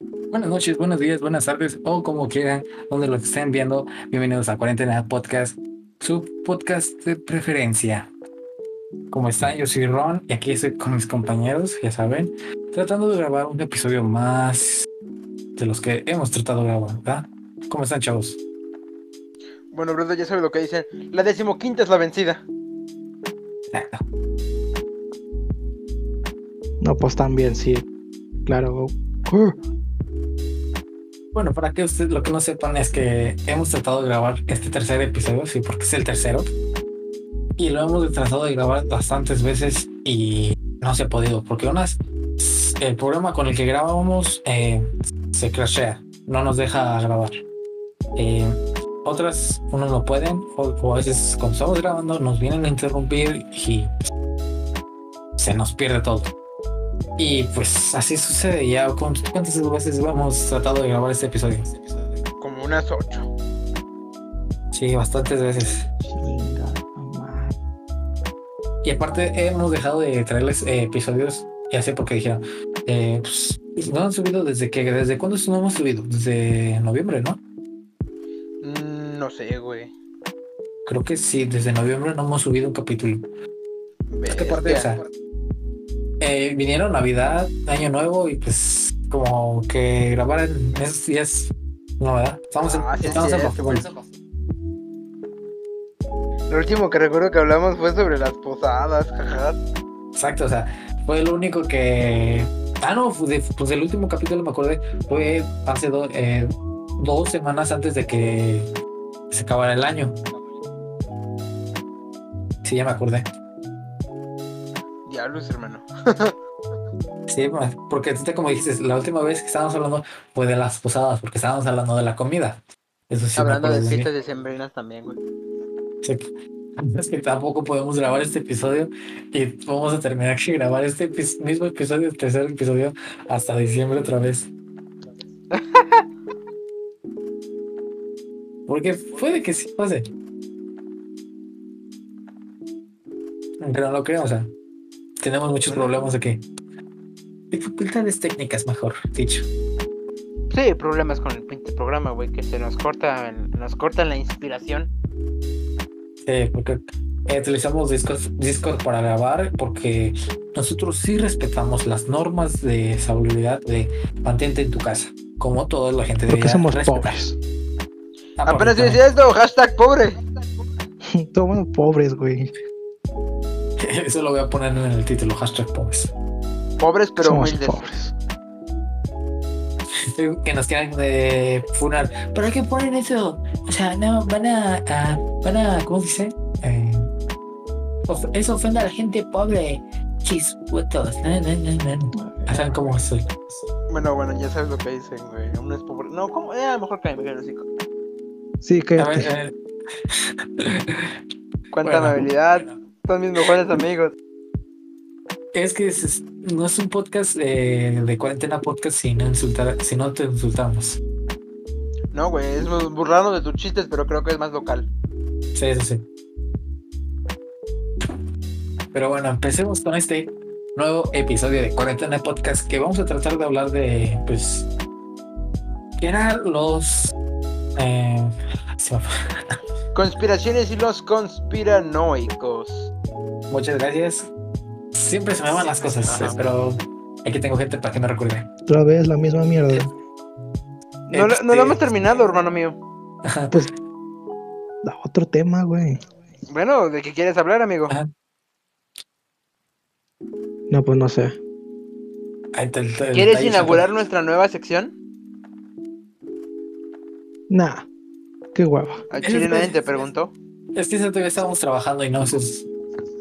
Buenas noches, buenos días, buenas tardes o como quieran, donde lo estén viendo. Bienvenidos a Cuarentena Podcast, su podcast de preferencia. ¿Cómo están? Yo soy Ron y aquí estoy con mis compañeros, ya saben, tratando de grabar un episodio más de los que hemos tratado de grabar, ¿verdad? ¿Cómo están, chavos? Bueno, brother, ya sabes lo que dicen. La decimoquinta es la vencida. Exacto. No, pues también, sí. Claro. Uh, Bueno, para que ustedes lo que no sepan es que hemos tratado de grabar este tercer episodio, sí, porque es el tercero. Y lo hemos tratado de grabar bastantes veces y no se ha podido, porque unas, el programa con el que grabábamos eh, se crashea, no nos deja grabar. Eh, otras, unos no pueden, o, o a veces cuando estamos grabando nos vienen a interrumpir y se nos pierde todo. Y pues así sucede. Ya ¿cuántas veces hemos tratado de grabar este episodio? Como unas ocho. Sí, bastantes veces. Y aparte hemos dejado de traerles eh, episodios, ya sé porque dijeron, eh, pues, no han subido desde que, desde cuándo no hemos subido, desde noviembre, ¿no? Mm, no sé, güey. Creo que sí, desde noviembre no hemos subido un capítulo. Es que aparte, o Bestia. sea, eh, vinieron Navidad, Año Nuevo y pues como que grabar en esos días, no, ¿verdad? Estamos en, Ah, sí es estamos en cierto, vacaciones. Lo último que recuerdo que hablamos fue sobre las posadas, jaja. Exacto, o sea, fue lo único que. Ah, no, fue de- pues el último capítulo me acordé, fue hace do- eh, dos semanas antes de que se acabara el año. Sí, ya me acordé. Diablos, hermano. Sí, porque tú te- como dijiste, la última vez que estábamos hablando fue de las posadas, porque estábamos hablando de la comida. Eso sí, Hablando de fiestas decembrinas también, güey. Sí. Es que tampoco podemos grabar este episodio y vamos a terminar que grabar este epi- mismo episodio, el tercer episodio, hasta diciembre otra vez. Porque puede que sí pase. Aunque no lo creo, o sea, tenemos muchos problemas aquí. Dificultades técnicas, mejor dicho. Sí, problemas con el pinche programa, güey, que se nos corta, nos cortan la inspiración. Sí, porque eh, utilizamos Discord, Discord para grabar porque nosotros sí respetamos las normas de salubridad de mantente en tu casa, como toda la gente Porque somos respetar. pobres. Ah, Apenas porque decía esto, hashtag pobre. Somos pobres, güey. Eso lo voy a poner en el título, hashtag pobres. Pobres pero somos humildes. pobres. Que nos quieran de funar. ¿Para qué ponen eso? O sea, no, van a, a- van a, ¿cómo se dice? Eh, of- eso ofende a la gente pobre. Chispuetos. No, no, no, no. ¿Saben cómo es el- Bueno, bueno, ya sabes lo que dicen, güey. Uno es pobre. No, ¿cómo? Eh, a lo mejor que me el hocico. Sí, A cállate. ver, eh, Cuánta Bueno. Son mis mejores amigos. Es que es- no es un podcast eh, de cuarentena podcast si no insultar, si no te insultamos. No, güey, es burlando de tus chistes, pero creo que es más local. Sí, sí, sí. Pero bueno, empecemos con este nuevo episodio de Cuarentena Podcast que vamos a tratar de hablar de, pues, que eran los... eh. Conspiraciones y los conspiranoicos. Muchas gracias. Siempre se me van las cosas, Ajá. pero aquí tengo gente para que me recuerde. Otra vez la misma mierda. No, lo- no lo hemos terminado, hermano mío. Pues. Da otro tema, güey. Bueno, ¿de qué quieres hablar, amigo? Ajá. No, pues no sé. ¿Quieres inaugurar nuestra nueva sección? Nah. Qué hueva. A Eso Chile es- nadie te preguntó. Es que eso todavía estábamos trabajando y no sé.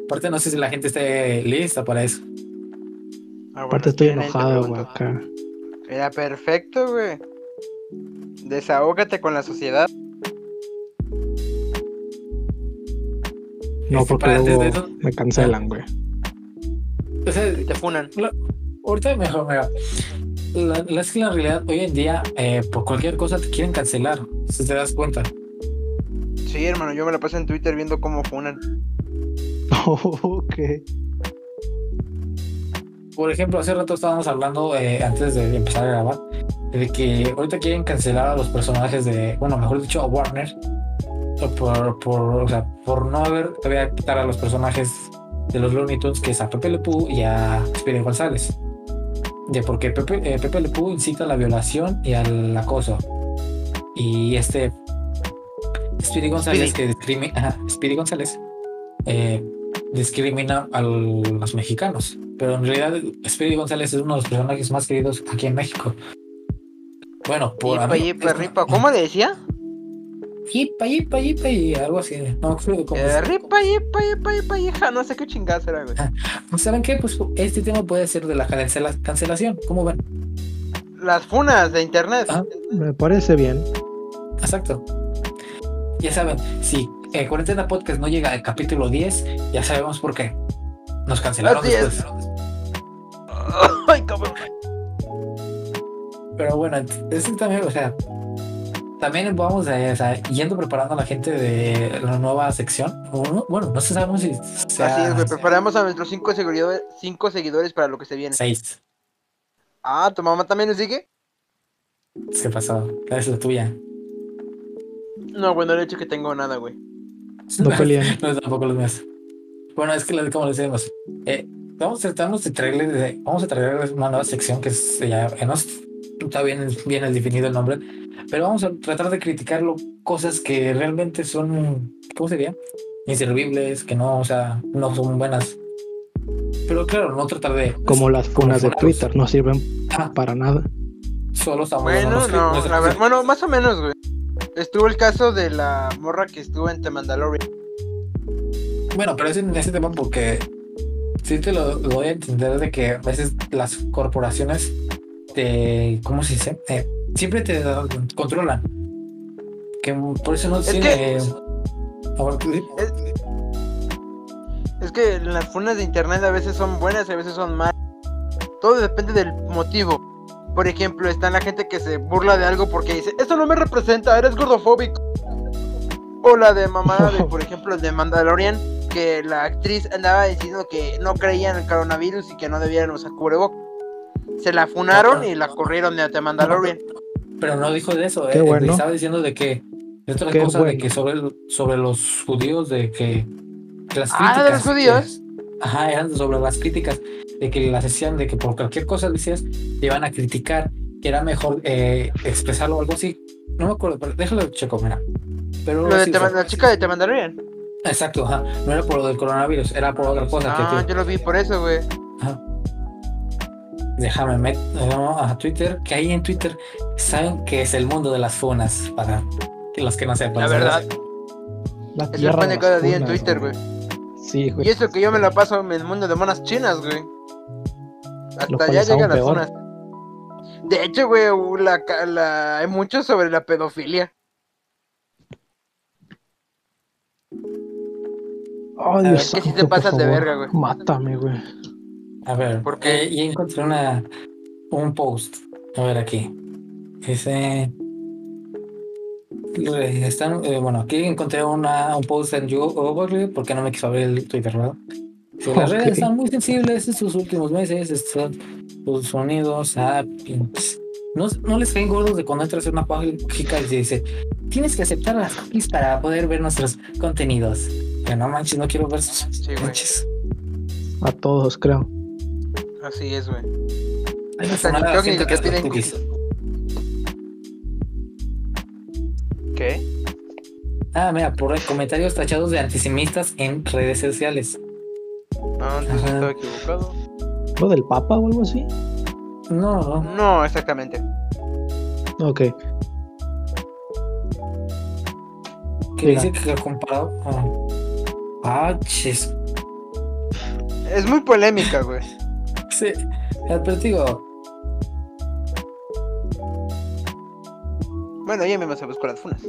Aparte, no sé si la gente esté lista para eso. Ah, bueno, Aparte estoy enojado, güey, acá. Era perfecto, güey. Desahógate con la sociedad. No, Este, porque para luego de eso- me cancelan, güey. O sea, Te funan. ahorita mejor, mira. La, la- es que la realidad, hoy en día, eh, por cualquier cosa te quieren cancelar. Si te das cuenta. Sí, hermano, yo me la paso en Twitter viendo cómo funan. Ok. Por ejemplo, hace rato estábamos hablando, eh, antes de empezar a grabar, de que ahorita quieren cancelar a los personajes de, bueno, mejor dicho, a Warner por, por, o sea, por no haber, te voy a quitar a los personajes de los Looney Tunes, que es a Pepe Le Pew y a Speedy González. De porque Pepe, eh, Pepe Le Pew incita a la violación y al acoso. Y este Speedy González, que discrimina, González, eh, discrimina a los mexicanos. Pero en realidad, Speedy González es uno de los personajes más queridos aquí en México. Bueno, por. Yipa, yipa, ripa. ¿Cómo le decía? Yipa, yipa, yipa, y algo así. No acuerdo cómo Eh, ripa, yipa, yipa, yipa, hija. No sé qué chingadas era, güey. Pues, ¿Saben qué? Pues este tema puede ser de la cancela- cancelación. ¿Cómo ven? Las funas de internet. Ah. Me parece bien. Exacto. Ya saben, si eh, Cuarentena Podcast no llega al capítulo 10, ya sabemos por qué. Nos cancelaron Así es. después. Ay, cabrón. Pero bueno, eso también, o sea, también vamos a, o sea, yendo preparando a la gente de la nueva sección. Bueno, no sé, sabemos si sea Así es, güey. Preparamos a nuestros cinco seguidores, cinco seguidores para lo que se viene. seis. Ah, ¿tu mamá también nos sigue? ¿Qué pasó? Es la tuya. No, güey, no le he dicho que tengo nada, güey. No peleen. No, tampoco los míos. Bueno, es que como les decimos, eh, vamos a tratarnos de traerles, de- vamos a traerles una nueva sección que ya, que no está bien, bien definido el nombre, pero vamos a tratar de criticarlo, cosas que realmente son, ¿cómo sería? Inservibles, que no, o sea, no son buenas. Pero claro, no tratar de. Como las funas de. Twitter, no sirven Ah, para nada. solo estamos Bueno, no, ver- bueno, más o menos, güey. Estuvo el caso de la morra que estuvo en The Mandalorian. Bueno, pero es en ese tema porque sí te lo, lo voy a entender de que a veces las corporaciones te, ¿cómo se dice? Eh, siempre te controlan. Que por eso no Es tiene. Es, es que las funas de internet a veces son buenas y a veces son malas. Todo depende del motivo. Por ejemplo, está la gente que se burla de algo porque dice, esto no me representa, eres gordofóbico. O la de mamá de, por ejemplo, el de Mandalorian, que la actriz andaba diciendo que no creía en el coronavirus y que no debían usar cubrebocas. Se la funaron y la corrieron de The Mandalorian. Pero no dijo de eso. Eh, bueno. Estaba diciendo de que. De otra Qué cosa, de que sobre, los judíos, de que. que las Ah, ¿de los críticas judíos? Ajá, eran sobre las críticas. De que las hacían, de que por cualquier cosa decías, te iban a criticar. Que era mejor eh, expresarlo o algo así. No me acuerdo, pero déjalo checo, mira. Pero Lo de sí, Man- la chica de The Mandalorian. Exacto, ajá. No era por lo del coronavirus, era por otra cosa. que Ah, te- yo lo vi por eso, güey. Ajá. Déjame meter a Twitter, que ahí en Twitter saben que es el mundo de las funas, para que los que no sepan. La verdad. La Eso tierra de cada día en Twitter, güey. Sí, güey. Y eso que yo me la paso en el mundo de monas chinas, güey. Hasta allá llegan las zonas. De hecho, güey, la, la- hay mucho sobre la pedofilia. Ver, Dios que sí santo, te por pasan de verga, güey. Mátame, güey. A ver, ¿Por qué? eh, y encontré una, un post. A ver aquí. Dice. Están, eh, bueno, aquí encontré una, un post en Google porque no me quiso abrir el Twitter, ¿verdad? Las redes están muy sensibles estos últimos meses. Están los sonidos. No, no les caen gordos de cuando entras a una página y dice: Tienes que aceptar las cookies para poder ver nuestros contenidos. Que no manches, no quiero ver sus Sí, manches. A todos, creo. Así es, güey. Hay que tienen cookies. ¿Qué? Ah, mira, por comentarios tachados de antisemitas en redes sociales. No, entonces Ajá. estaba equivocado. ¿Lo del Papa o algo así? No, no. No, exactamente. Ok. Que Mira. dice que comparado con. Ah, chis. Es muy polémica, güey. Sí, pero te digo, Bueno, ya me vas a buscar las funas.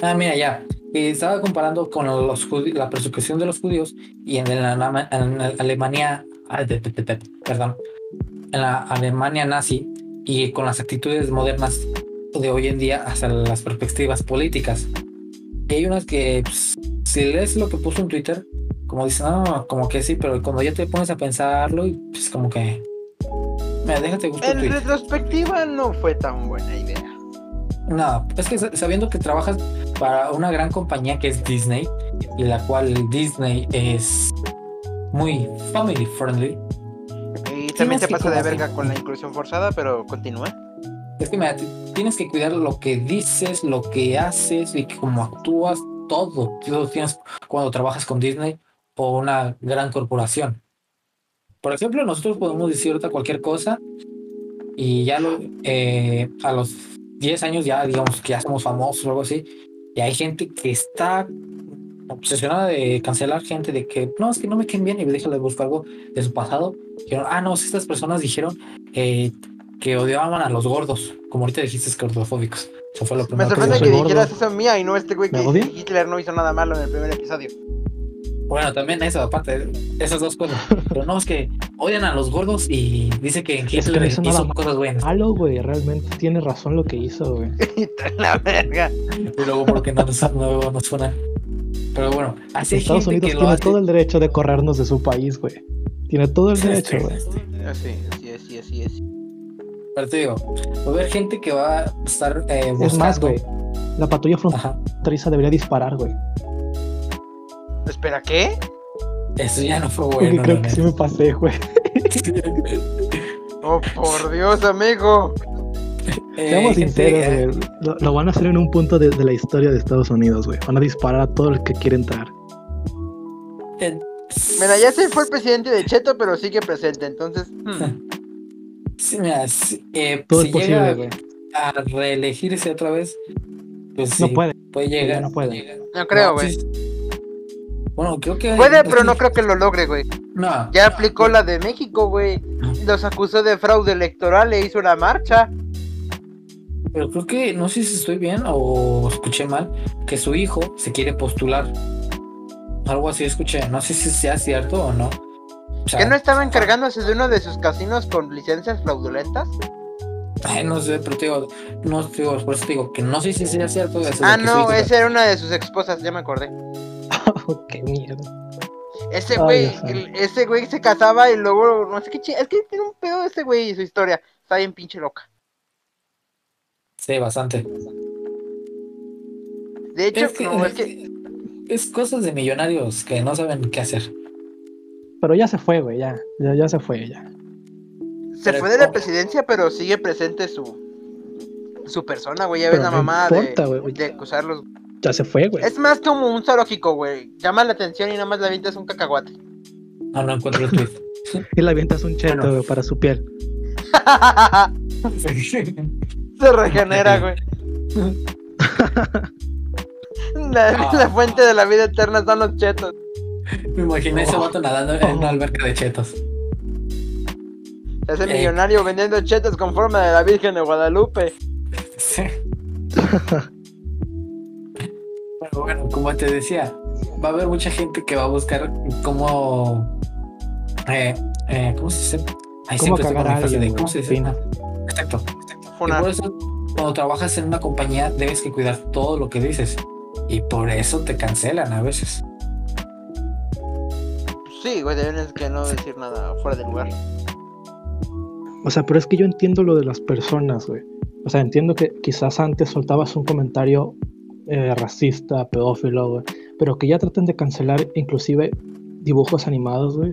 ah, mira, ya. Estaba comparando con los la persecución de los judíos y en la, en la Alemania. ah, Perdón. En la Alemania nazi y con las actitudes modernas de hoy en día hasta las perspectivas políticas. Y hay unas que, pues, si lees lo que puso en Twitter, como dicen, no, como que sí, pero cuando ya te pones a pensarlo, y pues como que Mira, déjate buscar En retrospectiva no fue tan buena idea. No, es que sa- sabiendo que trabajas para una gran compañía que es Disney, y la cual Disney es muy family friendly, Y también te pasa de verga con la inclusión forzada, pero continúa. es que mira, tienes que cuidar lo que dices, lo que haces y cómo actúas, todo. Tú lo tienes cuando trabajas con Disney o una gran corporación. Por ejemplo, nosotros podemos decir cualquier cosa y ya lo, eh, a los 10 años ya digamos que ya somos famosos o algo así. Y hay gente que está obsesionada de cancelar gente, de que no, es que no me queden bien y déjale buscar algo de su pasado. Dijeron, ah, no, estas personas dijeron eh, que odiaban a los gordos, como ahorita dijiste, que gordofóbicos. Eso fue lo Me primero que sorprende que soy dijeras eso mía y no este güey que ¿Me que Hitler no hizo nada malo en el primer episodio. Bueno, también eso, aparte, esas dos cosas. Pero no, es que odian a los gordos y dice que en que no Hitler hizo nada hizo cosas buenas. Malo, güey, realmente tiene razón lo que hizo, güey. la verga. Y luego porque no nos, no nos suena. Pero bueno, así hay Estados gente Unidos tiene hace. todo el derecho de corrernos de su país, güey. Tiene todo el derecho, güey. Así, así, así, así, así. Pero te digo, va a haber gente que va a estar eh, buscando. Es más, güey. La patrulla fronteriza debería disparar, güey. Espera, ¿qué? eso ya no fue Porque bueno. creo que sí me pasé, güey. Oh, por Dios, amigo. Eh, Seamos sinceros, eh, güey. Lo, lo van a hacer en un punto de, de la historia de Estados Unidos, güey. Van a disparar a todo el que quiere entrar. eh, Mira, ya se fue el presidente de Cheto, pero sigue presente, entonces. hmm. sí, mira, sí, eh, Todo si es posible, llega güey. a reelegirse otra vez, pues No sí, puede. puede llegar. no puede. llegar. No creo, No, güey. sí. Bueno, creo que. Puede, pero no creo que lo logre, güey. No, Ya aplicó la de México, güey. Los acusó de fraude electoral e hizo una marcha. pero creo que, no sé si estoy bien o escuché mal, que su hijo se quiere postular. Algo así escuché, no sé si sea cierto o no. O sea, ¿Que no estaba encargándose de uno de sus casinos con licencias fraudulentas? ay, no sé, pero te digo, no te digo, por eso te digo que no sé si sea cierto. eso Ah, no, esa era una de sus esposas, ya me acordé. Qué mierda. Ese güey, ese güey se casaba y luego, no sé qué es que tiene un pedo ese güey y su historia. Está bien pinche loca. Sí, bastante. De hecho, Es que, no, es que es cosas de millonarios que no saben qué hacer. Pero ya se fue, güey, ya. Ya, ya se fue, ya. se pero fue de la presidencia, pero sigue presente su su persona, güey. Ya ves la mamá importa, de, güey. de acusarlos. Ya se fue, güey. Es más como un zoológico, güey. Llama la atención y nada más la avientas un cacahuate. Ah, no encuentro el tweet. Y le avientas un cheto, Bueno. güey, para su piel. Se regenera, güey. La, Ah. la fuente de la vida eterna son los chetos. Me imaginé ese vato nadando en una alberca de chetos. Se hace Eh. millonario vendiendo chetos con forma de la Virgen de Guadalupe. Sí. Pero bueno, como te decía, va a haber mucha gente que va a buscar cómo. Eh, eh, ¿Cómo se dice? Ahí ¿Cómo siempre estoy con cagar a énfasis de alguien, ¿Cómo se dice? Exacto. por eso, cuando trabajas en una compañía, debes que cuidar todo lo que dices. Y por eso te cancelan a veces. Sí, güey, deben que no decir nada fuera de lugar. O sea, pero es que yo entiendo lo de las personas, güey. O sea, entiendo que quizás antes soltabas un comentario eh, racista, pedófilo, güey. Pero que ya traten de cancelar inclusive dibujos animados, güey.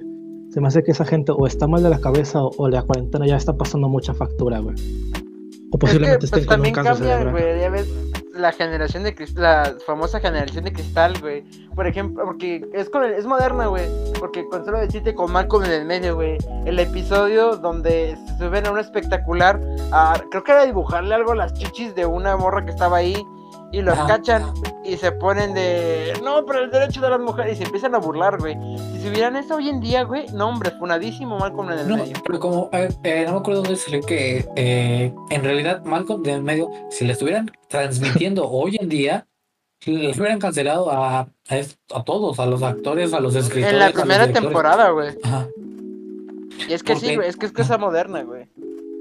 Se me hace que esa gente o está mal de la cabeza o, o la cuarentena ya está pasando mucha factura, güey. O posiblemente es que, estén pues, con un también cáncer cambian, cerebral. güey. Ya ves la generación de cristal, la famosa generación de cristal, güey. Por ejemplo, porque es con el- es moderna, güey. Porque con solo decirte con Malcolm en el medio, güey. El episodio donde se suben a un espectacular, a, creo que era dibujarle algo a las chichis de una morra que estaba ahí. Y los Ajá. cachan y se ponen de no, pero el derecho de las mujeres y se empiezan a burlar, güey. Si subieran eso hoy en día, güey, no, hombre, funadísimo Malcolm en el No, medio. pero como eh, eh, no me acuerdo dónde salió que eh, en realidad Malcolm de en medio, si le estuvieran transmitiendo hoy en día, les hubieran cancelado a, a, todos, a los actores, a los escritores. En la primera temporada, güey. Ajá, Y es que ¿Por sí, güey, es que es cosa moderna, güey.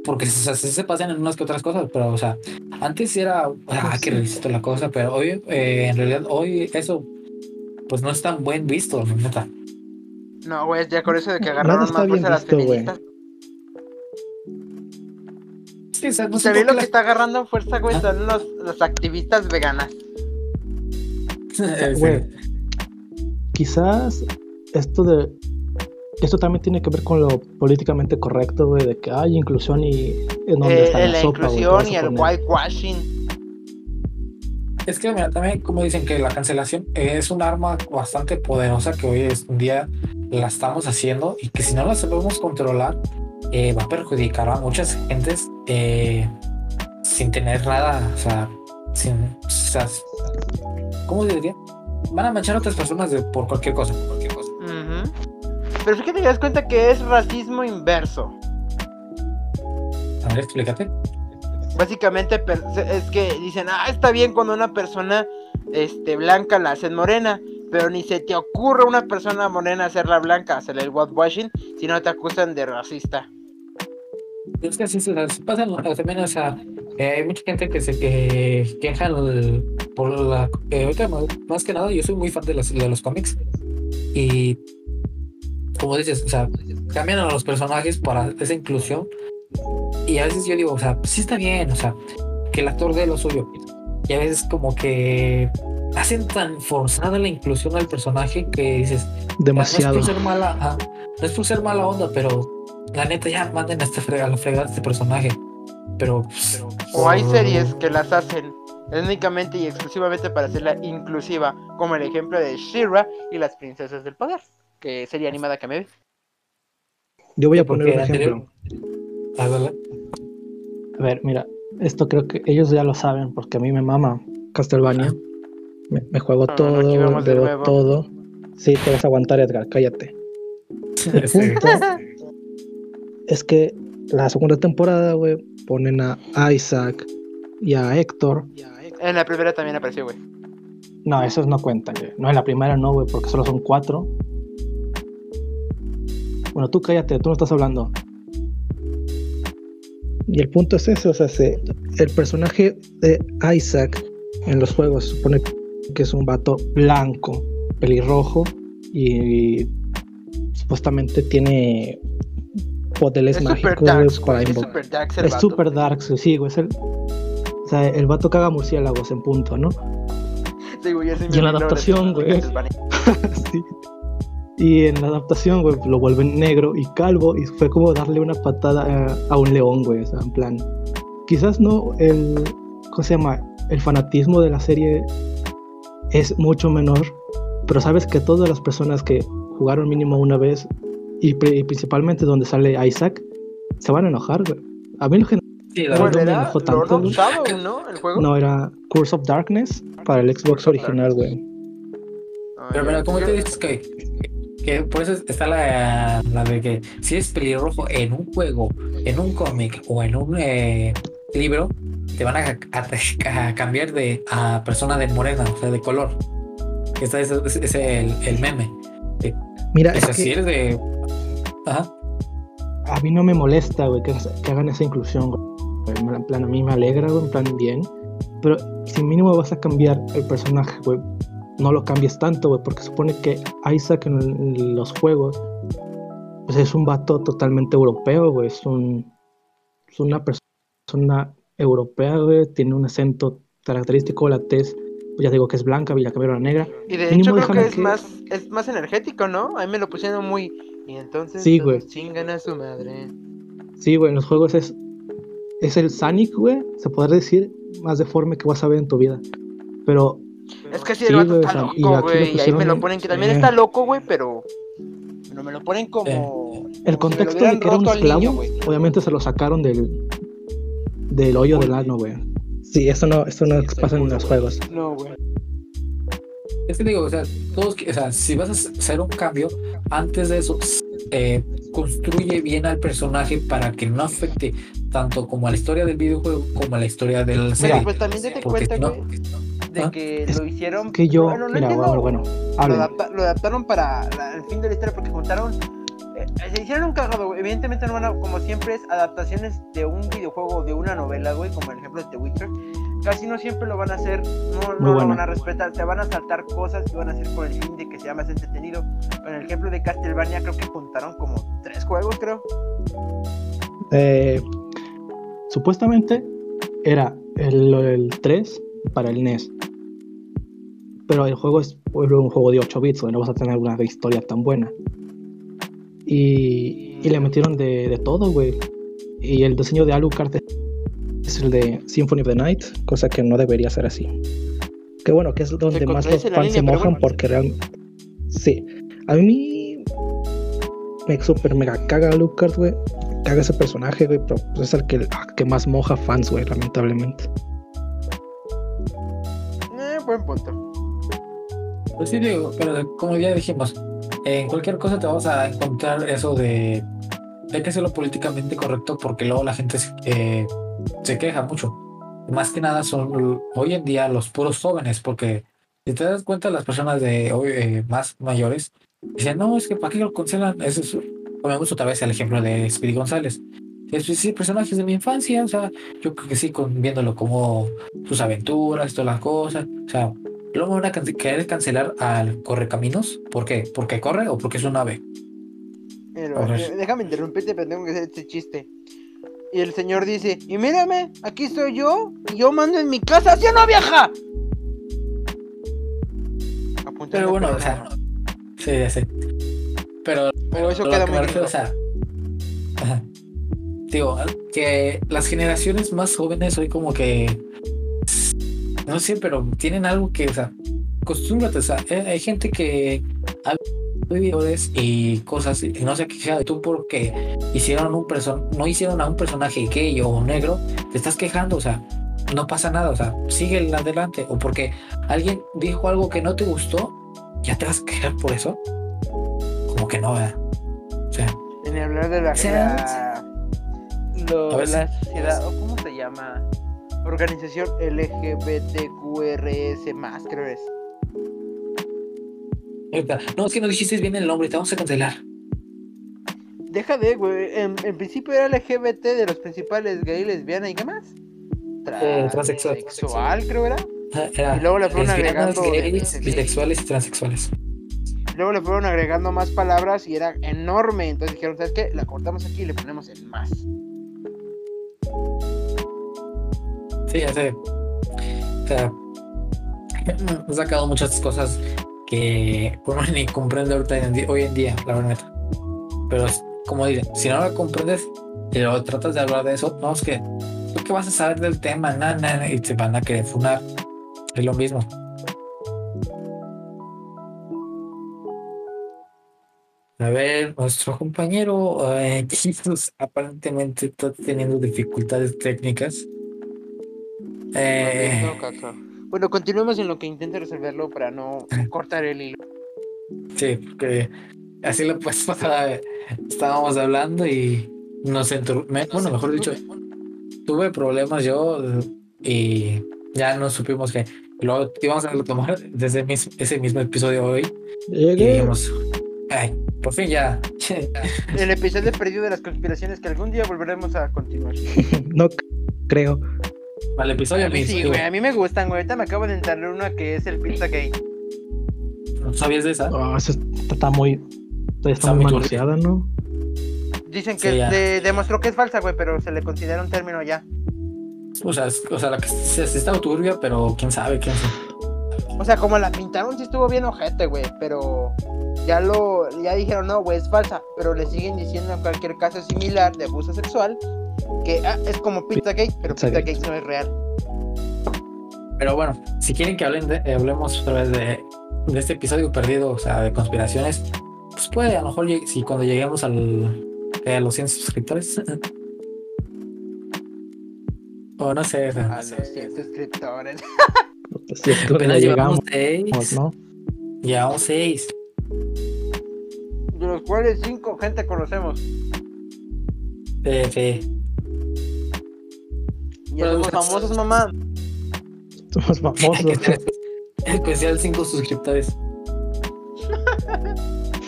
Porque se, se, se pasan en unas que otras cosas, pero o sea, antes era, ah, que revisito la cosa, pero hoy, eh, en realidad, hoy eso, pues no es tan buen visto, la neta. No, güey, ya con eso de que agarraron más fuerza a las feministas. que, o sea, no También por lo que está agarrando fuerza, güey, Ah. son los, los activistas veganas. Eh, sí. Güey, quizás esto de esto también tiene que ver con lo políticamente correcto, güey, de que hay inclusión y en donde Eh, está la, la sopa, inclusión a y el whitewashing. Es que mira, también como dicen que la cancelación es un arma bastante poderosa que hoy es un día la estamos haciendo y que si no la sabemos controlar eh, va a perjudicar a muchas gentes eh, sin tener nada, o sea, sin, o sea, ¿cómo diría? Van a manchar a otras personas de, por cualquier cosa, Pero fíjate que te das cuenta que es racismo inverso. A ver, explícate. Básicamente es que dicen, ah, está bien cuando una persona este, blanca la hacen morena, pero ni se te ocurre a una persona morena hacerla blanca, hacerle el whitewashing, si no te acusan de racista. Es que así se pasa o sea, también, o sea, eh, hay mucha gente que se que queja por la. eh, ahorita más que nada, yo soy muy fan de los, de los cómics y, como dices, o sea, cambian a los personajes para esa inclusión y a veces yo digo, o sea, sí está bien, o sea, que el actor dé lo suyo y a veces como que hacen tan forzada la inclusión al personaje que dices, demasiado. no es por ser mala, no es por ser mala onda, pero la neta ya manden a, este frega, a la fregada a este personaje. Pero. pues, O hay series que las hacen únicamente y exclusivamente para hacerla inclusiva, como el ejemplo de Shira y las princesas del poder, que sería animada que me ve. Yo voy a poner un anterior- ejemplo. Ah. A ver, mira, esto creo que ellos ya lo saben porque a mí me mama Castlevania. Me, me juego Ah, todo, vemos de veo todo. Sí, te vas a aguantar, Edgar, cállate. El punto es que la segunda temporada, güey, ponen a Isaac y a Héctor. En la primera también apareció, güey. No, esos no cuentan, güey. No, en la primera no, güey, porque solo son cuatro. Bueno, tú cállate, tú no estás hablando. Y el punto es ese, o sea, se- el personaje de Isaac en los juegos se supone que es un vato blanco, pelirrojo y, supuestamente tiene poderes Es mágicos darks, para. Es invocar. super darks el Es vato. super dark, sí, güey. Es el, o sea, el vato caga murciélagos en punto, ¿no? Sí, güey, ese Y en la adaptación, güey. Sí. Y en la adaptación, güey, lo vuelven negro y calvo y fue como darle una patada a, a un león, güey. O sea, en plan, quizás no el, ¿cómo se llama? El fanatismo de la serie es mucho menor, pero sabes que todas las personas que jugaron mínimo una vez y, pri- y principalmente donde sale Isaac, se van a enojar, güey. A mí lo que Sí, la Bueno, ¿Cuál verdad. me era? Lord of. Shadow, ¿no? El juego. no era Curse of Darkness para el Xbox Curse original, güey. Ah, Pero, ya. pero, ¿cómo te dices que, que por eso está la, la de que si es pelirrojo en un juego, en un cómic o en un eh, libro, te van a, a- a cambiar de a persona de morena, o sea, de color. Es, es- es el, el meme. Mira, O es sea, si que eres de. Ajá. a mí no me molesta, güey, que, que hagan esa inclusión, güey. En plan, a mí me alegra, güey, en plan, bien. Pero si mínimo vas a cambiar el personaje, güey, no lo cambies tanto, güey, porque supone que Isaac en, en los juegos, pues es un vato totalmente europeo, güey, es un, es una persona europea, güey, tiene un acento característico, la tez, pues ya digo que es blanca, cabellera negra. Y de Mínimo hecho creo que es que- más es más energético, ¿no? A mí me lo pusieron muy y entonces Sí, güey. chingan a su madre. Sí, güey, en los juegos es, es el Sonic, güey, se podría decir, más deforme que vas a ver en tu vida. Pero Es que sí, Sí, el vato está loco, güey. Y ahí me lo en- ponen que también eh. está loco, güey, pero pero me lo ponen como el como si me lo contexto de que era un esclavo, niño, obviamente se lo sacaron del, del hoyo del ano, güey. Sí, eso no, eso no pasa en los juegos. No, güey. Es que digo, o sea, todos, que- o sea, si vas a hacer un cambio, antes de eso, eh, construye bien al personaje para que no afecte tanto como a la historia del videojuego como a la historia de la Mira, serie. pues también date cuenta, si no- güey, de que Es lo hicieron Que yo, bueno, no mira, entiendo. bueno, bueno, lo, adapta- lo adaptaron para la- el fin de la historia porque juntaron eh, se hicieron un cagado, güey. Evidentemente no van a, como siempre es adaptaciones de un videojuego o de una novela, güey, como el ejemplo de The Witcher. Casi no siempre lo van a hacer, no, no Muy lo bueno. van a respetar, te van a saltar cosas que van a hacer con el fin de que sea más entretenido. En el ejemplo de Castlevania creo que juntaron como tres juegos, creo. Eh, supuestamente era el, el 3 para el NES. Pero el juego es un juego de 8 bits, no vas a tener una historia tan buena. Y, y le metieron de, de todo, güey. Y el diseño de Alucard es el de Symphony of the Night, cosa que no debería ser así. Que bueno, que es donde más los fans se mojan porque realmente... Sí, a mí me super mega caga Alucard, güey. Caga ese personaje, güey, pero pues es el que, que más moja fans, güey, lamentablemente. Buen punto. Pues sí, digo, pero como ya dijimos, en cualquier cosa te vas a encontrar eso de hay que hacerlo políticamente correcto porque luego la gente eh, se queja mucho. Más que nada son hoy en día los puros jóvenes, porque si te das cuenta las personas de hoy eh, más mayores dicen, no, es que para qué lo cancelan. Eso es, otra vez el ejemplo de Speedy González. Es sí, personajes de mi infancia, o sea, yo creo que sí, con, viéndolo como sus aventuras, todas las cosas, o sea, luego van a querer cancelar al Correcaminos, ¿por qué? ¿Porque corre o porque es un ave? Eh, déjame interrumpirte, pero tengo que hacer este chiste. Y el señor dice, y mírame, aquí estoy yo, y yo mando en mi casa, ¿sí o no viaja? pero bueno, o sea, sí, ya sé. Pero, pero eso queda muy o sea, digo, que las generaciones más jóvenes hoy como que, no sé, pero tienen algo que, o sea, acostúmbrate, o sea, eh, hay gente que y cosas y no sé qué de tú porque hicieron un person no hicieron a un personaje gay o negro, te estás quejando, o sea, no pasa nada, o sea, sigue adelante o porque alguien dijo algo que no te gustó, ya te vas a quejar por eso. Como que no, ¿verdad? O sea, en hablar de la, la, lo, la sociedad, o cómo se llama, organización LGBTQRS más, creo es. No, es que no dijiste bien el nombre, te vamos a cancelar. Deja de, güey. En, principio era LGBT de los principales gay, lesbiana y qué más. Eh, transexual. Transexual, creo era. era. Y luego le fueron agregando. bisexuales y transexuales. luego le fueron agregando más palabras y era enorme. Entonces dijeron, ¿sabes qué? La cortamos aquí y le ponemos el más. Sí, ya sé. O sea, he sacado muchas cosas que uno ni comprende ahorita hoy en día, la verdad. Pero como dicen, si no lo comprendes y lo tratas de hablar de eso, no es que tú que vas a saber del tema, nada, y te van a querer funar. Es lo mismo. A ver, nuestro compañero eh, aparentemente está teniendo dificultades técnicas. Eh, bueno, continuemos en lo que intente resolverlo para no cortar el hilo. Sí, porque así lo pues pasada estábamos hablando y nos enturmé, bueno, mejor dicho, tuve problemas yo y ya no supimos que lo íbamos a retomar desde ese mismo episodio hoy. Y dijimos, ay, por fin ya. El episodio perdido de las conspiraciones que algún día volveremos a continuar. no creo. Al episodio a Sí, güey, a mí me gustan, güey. Ahorita me acabo de enterrar una que es el pizza gay. ¿No sabías de esa? Oh, esa está muy. Está, muy manoseada, ¿no? Dicen que demostró que es falsa, güey, pero se le considera un término ya. O sea, o sea la que se, se estaba turbia, pero quién sabe, quién sabe. O sea, como la pintaron, sí estuvo bien ojete, güey, pero ya lo, ya dijeron, no, güey, es falsa, pero le siguen diciendo en cualquier caso similar de abuso sexual, que ah, es como Pizzagate, pero Pizzagate no es real. Pero bueno, si quieren que hablen de, hablemos otra vez de, de, este episodio perdido, o sea, de conspiraciones, pues puede, a lo mejor si cuando lleguemos al, eh, a los 100 suscriptores. o no sé. A los 100 suscriptores. Apenas llevamos 6. ¿no? Llevamos 6. De los cuales 5 gente conocemos. Sí, sí. Ya somos famosos, mamá. Somos famosos. Especial 5 suscriptores.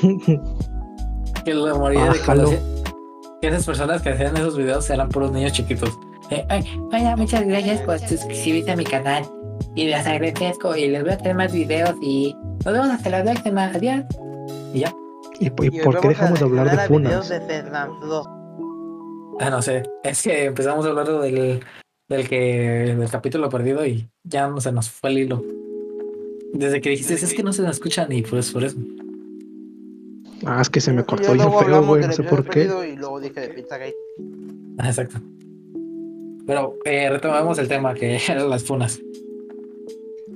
que la mayoría de que esas personas que hacían esos videos eran puros niños chiquitos. Eh, ay, vaya, muchas gracias por suscribirse a mi canal. Y les agradezco y les voy a traer más videos y nos vemos hasta la próxima. Adiós. Y ya. ¿Y, por qué dejamos de hablar de Funas? De Ah, no sé. Es que empezamos a hablar del, del que del capítulo perdido y ya no se nos fue el hilo. Desde que dijiste, es que no se nos escuchan y pues por eso. Ah, es que se me cortó bien feo, güey, no sé por qué. Y luego dije de Pizzagate. Ah, exacto. Pero eh, retomamos el tema que eran las funas.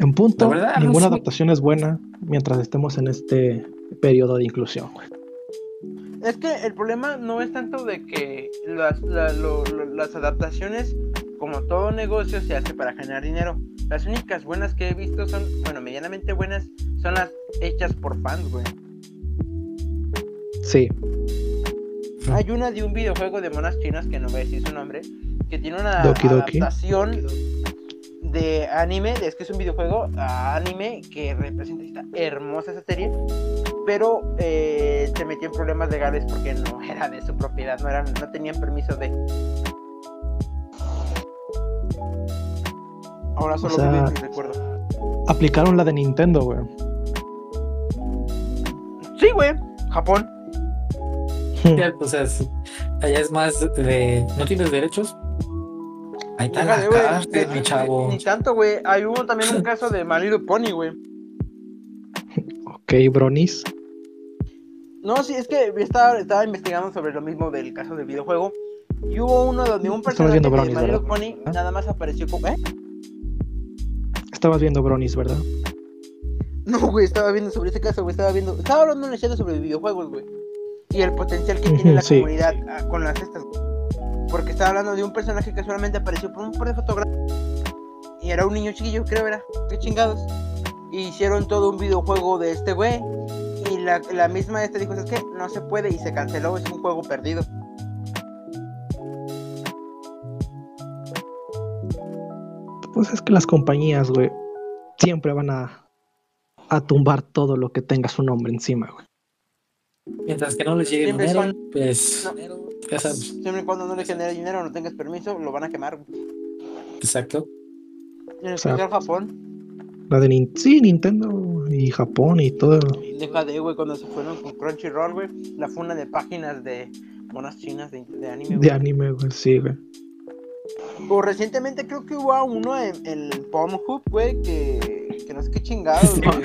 En punto, no ninguna sé. adaptación es buena mientras estemos en este periodo de inclusión, güey. Es que el problema no es tanto de que las, la- lo- lo- las adaptaciones, como todo negocio, se hace para generar dinero. Las únicas buenas que he visto son, bueno, medianamente buenas, son las hechas por fans, güey. Sí, Hay una de un videojuego de monas chinas, que no voy a decir su nombre, que tiene una Doki Doki. adaptación de anime, es que es un videojuego a anime que representa está hermosa esa serie, pero eh, se metió en problemas legales porque no era de su propiedad, no, eran, no tenían permiso de... Ahora solo sea, vive en mi recuerdo. aplicaron la de Nintendo, güey. Sí, güey, Japón. Entonces, allá es más de no tienes derechos. Ahí está Déjale, la güey, cárcel, ni- mi chavo. Ni tanto, güey. Hay hubo también un caso de Little Pony, güey. Ok, bronis. No, sí, es que estaba, estaba investigando sobre lo mismo del caso del videojuego. Y hubo uno donde un personaje viendo de ¿verdad? Pony ¿Ah? nada más apareció como... ¿Eh? Estabas viendo bronis, ¿verdad? No, güey, estaba viendo sobre ese caso, güey. Estaba viendo... Estaba hablando en chat sobre videojuegos, güey. Y el potencial que tiene la sí. comunidad ah, con las estas, güey. Porque estaba hablando de un personaje que solamente apareció por un par de fotogramas. Y era un niño chiquillo, creo era. Qué chingados. Y hicieron todo un videojuego de este güey. Y la, la misma este dijo, es que no se puede y se canceló, es un juego perdido. Pues es que las compañías, güey, siempre van a, a tumbar todo lo que tenga su nombre encima, güey. Mientras que no les llegue Siempre dinero, son- pues No. ya sabes. Siempre y cuando no le genere dinero, no tengas permiso, lo van a quemar. güey. Exacto. En sea, especial Japón. La de Nin- sí, Nintendo y Japón y todo. Deja de, güey, cuando se fueron con Crunchyroll, güey. La funa de páginas de monas chinas de, de anime, De güey. anime, güey, sí, güey. O recientemente creo que hubo uno en el Pornhub, güey, que, que no sé qué chingados, güey.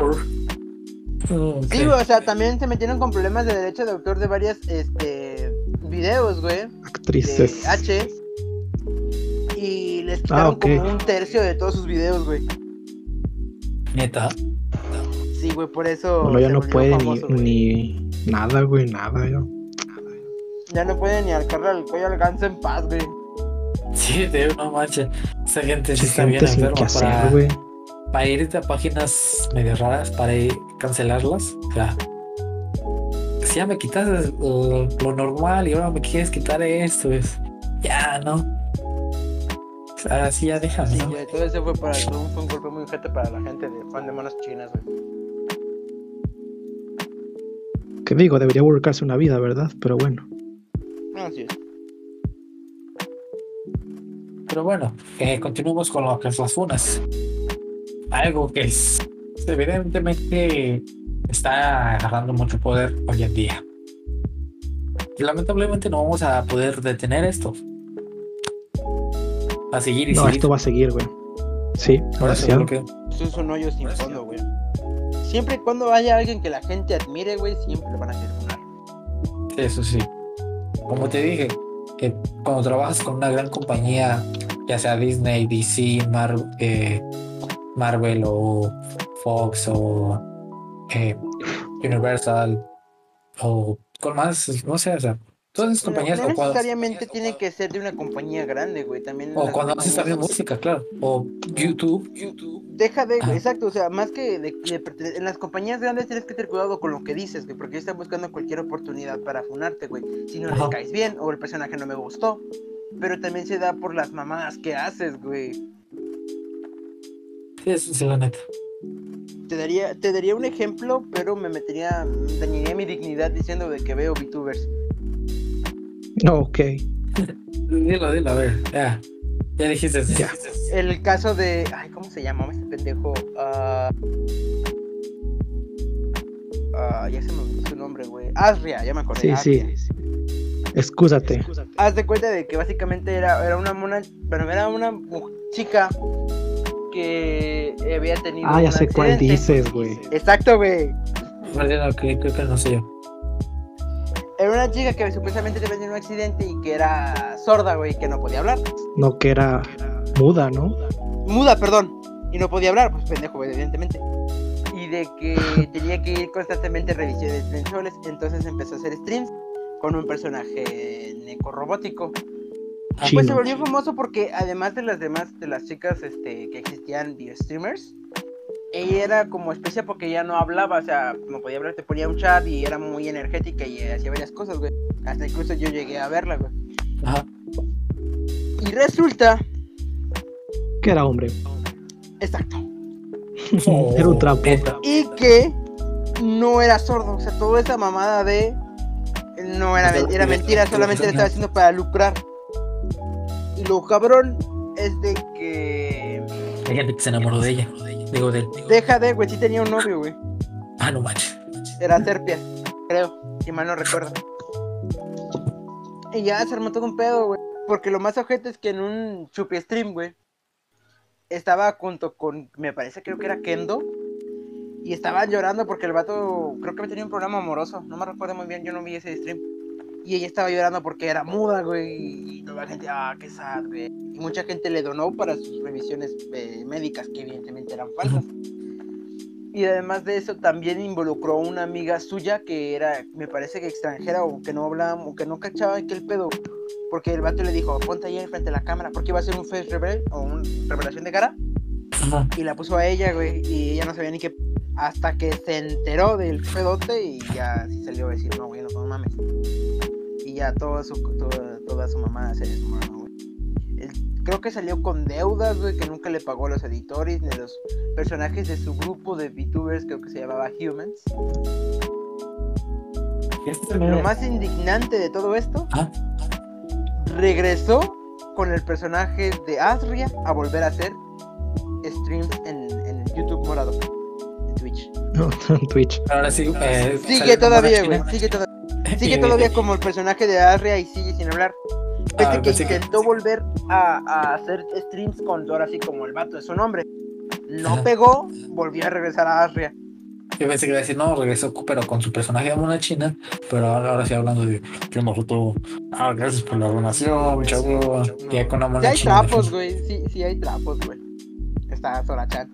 Oh. Sí, güey, o sea, también se metieron con problemas de derecho de autor de varias, este, videos, güey, de Actrices. H. Y les quitaron Ah, ok. como un tercio de todos sus videos, güey. Neta. Sí, güey, por eso. Bueno, ya no puede famoso, ni, güey. ni nada, güey, nada, yo. Ya no puede ni alcarle al cuello al ganso en paz, güey. Sí, tío, no manches. Esa gente sí está Gente bien sin enferma qué hacer, para, güey. para irte a páginas medio raras, para ir cancelarlas. O sea, si ya me quitas lo, lo normal y ahora me quieres quitar esto, es ya, ¿no? O sea, sí, ya déjame, Sí, todo eso fue para fue un, fue un golpe muy fuerte para la gente de fan de monas chinas, güey. Que digo, debería buscarse una vida, ¿verdad? Pero bueno. Así es. Pero bueno, eh, continuemos con lo que es las funas. Algo que es evidentemente está agarrando mucho poder hoy en día. Y lamentablemente no vamos a poder detener esto. A seguir y No, seguir. esto va a seguir, güey. Sí, creo que Eso es un hoyo sin fondo, güey. Siempre y cuando haya alguien que la gente admire, güey, siempre lo van a querer funar. eso sí. Como te dije, que cuando trabajas con una gran compañía, ya sea Disney, DC, Mar- eh, Marvel o Fox o eh, Universal o con más, no sé, o sea, todas esas No, compañías no o cuando, necesariamente tiene que ser de una compañía grande, güey. También o cuando haces también música, claro, o YouTube, Deja de, Ajá. exacto, o sea, más que de, de en las compañías grandes tienes que tener cuidado con lo que dices, güey, porque están buscando cualquier oportunidad para funarte, güey. Si no Ajá. les caes bien o el personaje no me gustó. Pero también se da por las mamadas que haces, güey. sí, eso sí, la neta. Te daría, te daría un ejemplo, pero me metería, dañaría mi dignidad diciendo de que veo VTubers. No, ok. Dilo, dilo, a ver, ya, ya dijiste, Ya. El caso de, ay, ¿cómo se llama este pendejo? Ah, ah, ya se me olvidó su nombre, güey. Asria, ya me acordé. Sí, sí. Excúsate. Haz de cuenta de que básicamente era, era una mona, bueno, era una chica que había tenido Ah, ya un sé cuál dices, güey. Exacto, güey. Perdón, creo, creo que no sé yo. Era una chica que supuestamente había tenido un accidente y que era sorda, güey, que no podía hablar. No, que era muda, ¿no? Muda, perdón. Y no podía hablar, pues pendejo, güey, evidentemente. Y de que tenía que ir constantemente a revisiones mensuales. Entonces empezó a hacer streams con un personaje necorobótico. Ah, Pues se Chino. volvió famoso porque además de las demás, de las chicas este, que existían video streamers, ella era como especial porque ella no hablaba, o sea, no podía hablar, te ponía un chat y era muy energética y hacía varias cosas, güey. Hasta incluso yo llegué a verla, güey. Ajá. Y resulta, Que era hombre. exacto, Era un trapo. y que no era sordo, o sea, toda esa mamada de no era, era mentira, solamente lo estaba haciendo para lucrar. Y lo cabrón es de que que se enamoró de ella. Digo, de él. deja de, güey, sí tenía un novio, güey. Ah, no manches. Era Serpias, creo, si mal no recuerdo. Y ya se armó todo un pedo, güey. Porque lo más ojete es que en un chupi stream, güey, estaba junto con, me parece, creo que era Kendo. Y estaban llorando porque el vato, creo que tenía un programa amoroso. No me recuerdo muy bien, yo no vi ese stream. Y ella estaba llorando porque era muda, güey. Y toda la gente, ah, qué sad, güey. Y mucha gente le donó para sus revisiones eh, médicas, que evidentemente eran falsas. Y además de eso, también involucró a una amiga suya que era, me parece que extranjera o que no hablaba o que no cachaba que el pedo. Porque el vato le dijo, ponte ahí enfrente de la cámara, porque iba a ser un face reveal o una revelación de cara. Y la puso a ella, güey, y ella no sabía ni qué. Hasta que se enteró del pedote y ya sí salió a decir, no, güey, no, no mames. Y ya toda su, toda, toda su mamá se desmoronó, güey. Creo que salió con deudas, güey, que nunca le pagó a los editores ni a los personajes de su grupo de VTubers, creo que se llamaba Humans. Este Lo más indignante de todo esto, Ah, regresó con el personaje de Asria a volver a hacer streams en, en YouTube morado. No, en Twitch. ahora sí. eh, Sigue todavía, güey. Sigue, sigue todavía como el personaje de Asria y sigue sin hablar. Pese Ah, que intentó volver a, a hacer streams con ahora sí como el vato de su nombre. No Ajá. pegó, volvió a regresar a Asria. Yo pensé que iba a decir, no, regresó, pero con su personaje de mona china, pero ahora, ahora sí hablando de que nosotros, ah, gracias por la donación, chavo, ya con la Sí mona hay china. trapos, güey. Sí, sí hay trapos, güey. Está Sora Chan.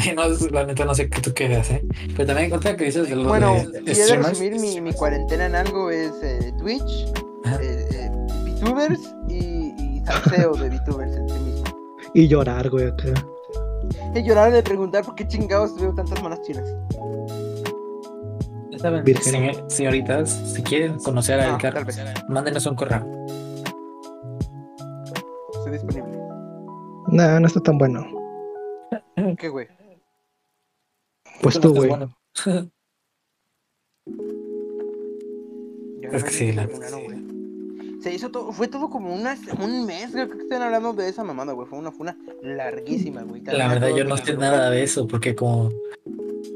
no, la neta no sé qué tú quedas, ¿eh? Pero también ahorita que dices de los Bueno, de si he de resumir mi, mi cuarentena en algo es eh, Twitch, eh, eh, VTubers y, y salseo de VTubers en sí mismo. Y llorar, güey, acá. He llorado de preguntar por qué chingados veo tantas manas chinas. Virgen. señor- señoritas, si quieren conocer a vez. mándenos un correo. Estoy disponible. Nah, no está tan bueno. ¿Qué, güey? Pues tú, güey. bueno. Es que sí, la-. Se hizo todo, fue todo como una, un mes, creo que están hablando de esa mamada, güey. Fue una, fue una larguísima, güey. La verdad, yo no sé nada de eso, porque como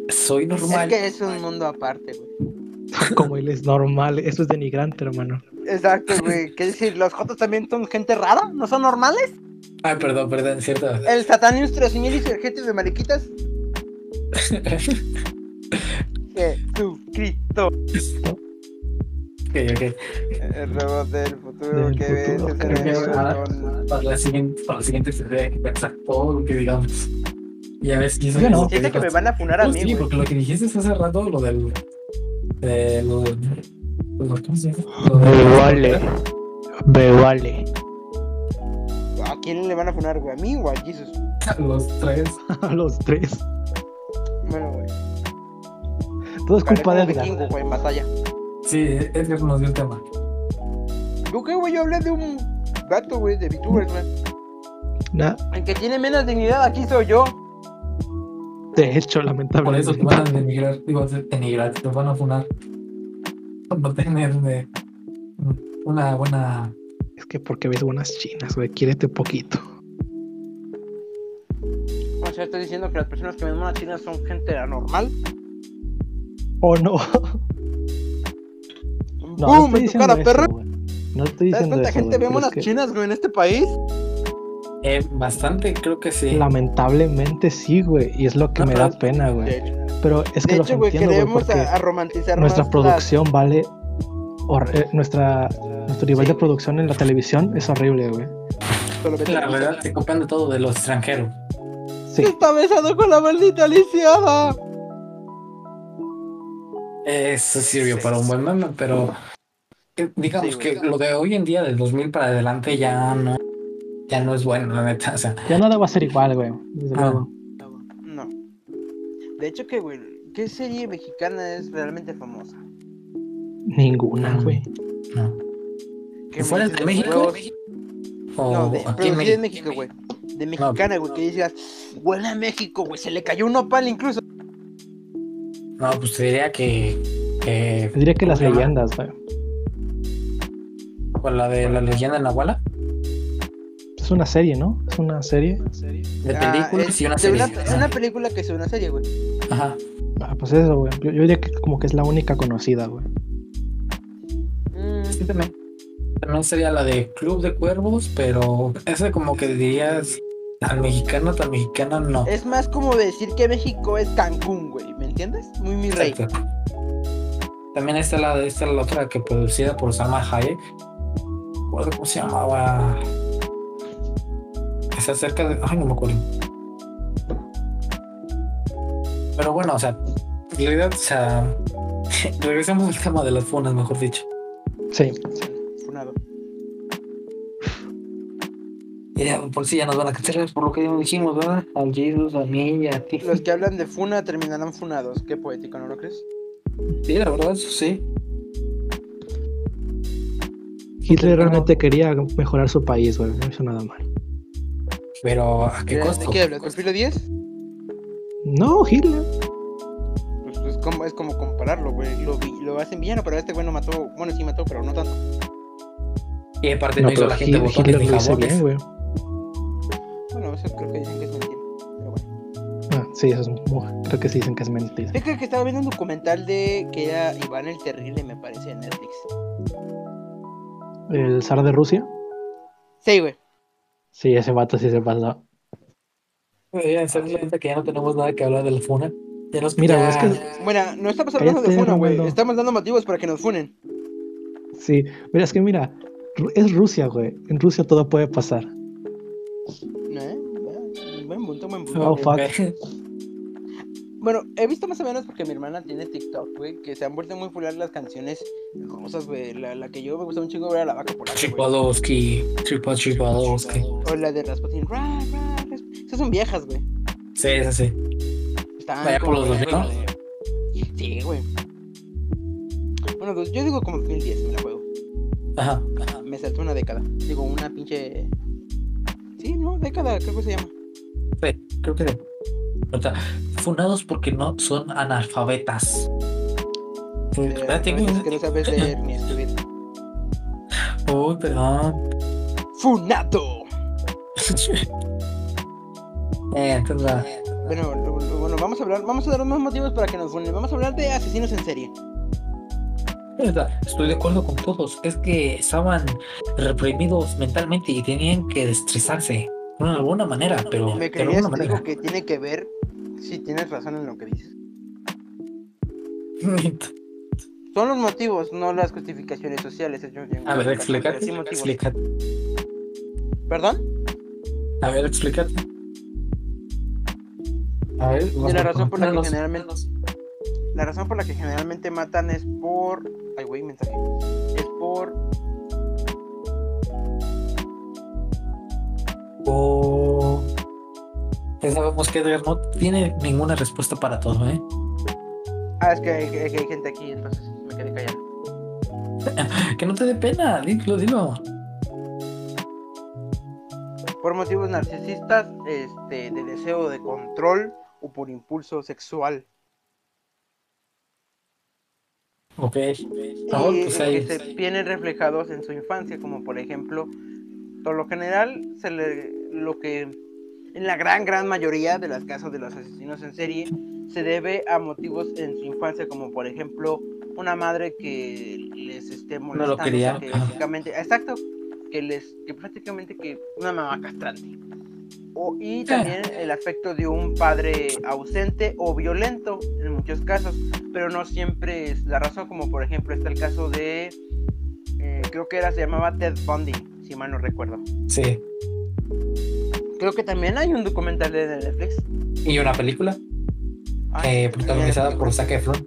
soy Es normal, que es un mundo aparte, güey. Como él es normal. Eso es denigrante, hermano. Exacto, güey. ¿Qué decir? ¿Los Jotos también son gente rara? ¿No son normales? Ay, perdón, perdón, cierto. ¿El Satanius Trosimil y gente de mariquitas? Jesucristo. Ok, ok. El robot del futuro Del que futuro el que ves. cerebro Ah. con- Para la siguiente, para la siguiente se debe pensar todo lo que digamos. Ya ves, y eso Yo es no. lo que que me van a funar a Oh, mí, sí, güey. porque lo que dijiste hace rato, lo del. De lo del. lo- ¿Cómo se llama? Lo Me del- vale. Me vale. ¿A quién le van a funar, güey? ¿A mí o a Jesus? Los tres. A los tres. Bueno, güey. Todo es culpa de Edgar. vikingo, güey, en batalla. Sí, Edgar nos dio el tema. ¿Yo qué, güey? Yo hablé de un gato, güey, de VTubers, güey. Nah, El que tiene menos dignidad aquí soy yo. de hecho, Por lamentablemente. eso te van a denigrar, digo, denigrar, te van a funar. Por no tener eh, una buena. Es que porque ves buenas chinas, güey. Quiérete poquito. O sea, estoy diciendo que las personas que ven monas chinas son gente anormal. ¿O no? No, ¡Bum! no en tu diciendo cara, eso, perro. No estoy ¿Sabes diciendo cuánta eso, gente las es que chinas, güey, en este país? Eh, bastante, creo que sí. Lamentablemente sí, güey. Y es lo que me da pena, güey. Pero es que de los hecho, güey, entiendo, güey, queremos a, a romantizar nuestra más producción vale. eh, nuestra, nuestro nivel Sí. de producción en la televisión es horrible, güey. La verdad, se copian de todo de los extranjeros. Sí. Se está besando con la maldita lisiada. Eso sirvió para un buen meme, pero digamos Sí, que lo de hoy en día, del 2000 para adelante, ya no, ya no es bueno, la neta. O sea, Ya nada va a ser igual, güey. Desde Ah. luego. No. De hecho, que, güey, ¿qué serie mexicana es realmente famosa? Ninguna, güey. no. ¿Qué ¿Fuera de México? O No, de, aquí en. México, güey. De mexicana, güey, que digas, huele a México, güey, se le cayó un nopal incluso. No, pues te diría que. que Yo diría que ¿cómo las llama? leyendas, güey. Con la de la leyenda de Nahuala, Es una serie, ¿no? Es una serie. de Ah, películas es y una serie. Una, es una película que es una serie, güey. Ajá. Ah, pues eso, güey. Yo, yo diría que como que es la única conocida, güey. Mm, Sí, también. También sería la de Club de Cuervos, pero esa como que dirías tan mexicana, tan mexicana, no. Es más como decir que México es Cancún, güey, ¿me entiendes? Muy mi rey. Exacto. También está la de esta la otra que producida por Salma Hayek. Cómo se llamaba. Está cerca de. Ay, no me acuerdo. Pero bueno, o sea, en realidad, o sea, regresemos al tema de las funas, mejor dicho. Sí. Ya, por si ya nos van a cancelar por lo que dijimos, ¿verdad? Al Jesus, a mí y a ti. Los que hablan de funa terminarán funados. Qué poético, ¿no lo crees? Sí, la verdad, eso sí. Hitler realmente quería mejorar su país, güey. No hizo nada mal. Pero ¿a qué ¿De, costo? ¿De qué hablas? ¿Perfilo 10? No, Hitler. Pues es como, es como compararlo, güey. Lo, lo hacen villano, pero este güey no mató. Bueno, sí mató, pero no tanto. Y aparte no, No, hizo la gente Hitler hizo jabones. bien, güey. Eso creo que dicen que es mentira. Pero bueno. Ah, sí, eso es creo que sí dicen que es mentira. Yo creo que estaba viendo un documental de que era Iván el Terrible, me parece, en Netflix. El zar de Rusia. Sí, güey. Sí, ese vato sí se pasó. Oye, en serio, neta que ya no tenemos nada que hablar de la funa. Ya nos Mira, ya- es que- Bueno, no estamos hablando de Cállate, funa, güey. Estamos dando motivos para que nos funen. Sí, mira, es que mira, es Rusia, güey. En Rusia todo puede pasar. Oh, fuck. Bueno, he visto más o menos porque mi hermana tiene TikTok, güey, que se han vuelto muy populares las canciones famosas, güey. La, la que yo me gusta un chingo era la vaca polaca, güey. Chipadowski, Tripa Chipadowski. O la de Rasputin. Ra, ra, Esas son viejas, güey. Sí, es así. Están Vaya por los 2000, ¿no? de- Sí, güey. Bueno, pues yo digo como 2010 me la juego. Ajá. Ajá, me saltó una década. Digo, una pinche. Sí, no, década, creo que se llama. Sí, creo que sí. O sea, funados porque no son analfabetas. Espérate, a veces que no sabes leer ni escribir. Uy, perdón. ¡Funato! Eh, entonces. Bueno, bueno, vamos a hablar, vamos a dar más motivos para que nos funen. Vamos a hablar de asesinos en serie. Estoy de acuerdo con todos. Es que estaban reprimidos mentalmente y tenían que de alguna manera, pero Me de creerías alguna que digo manera. que tiene que ver si tienes razón en lo que dices. Son los motivos, no las justificaciones sociales. yo tengo A ver, explícate. sí. Explícate. ¿Perdón? A ver, explícate. A ver, De la razón por la que generalmente La razón por la que generalmente matan es por. Ay, güey, mensaje. Es por. O... Ya sabemos que Edgar no tiene ninguna respuesta para todo, ¿eh? Ah, es que hay, que hay gente aquí, entonces me quedé callado. Que no te dé pena, dilo, dilo. Por motivos narcisistas, este, de deseo de control o por impulso sexual. Ok. y Ah, pues ahí. que se vienen reflejados en su infancia, como por ejemplo, por lo general, se le, lo que en la gran, gran mayoría de las casos de los asesinos en serie se debe a motivos en su infancia, como por ejemplo una madre que les esté molestando. quería, que ajá. prácticamente, exacto, que les, que prácticamente que una mamá castrante. O, y también el aspecto de un padre ausente o violento en muchos casos, pero no siempre es la razón, como por ejemplo está el caso de, eh, creo que era, se llamaba Ted Bundy, si mal no recuerdo. Sí. Creo que también hay un documental de Netflix. Y una película Ay, eh, protagonizada por Zac Efron.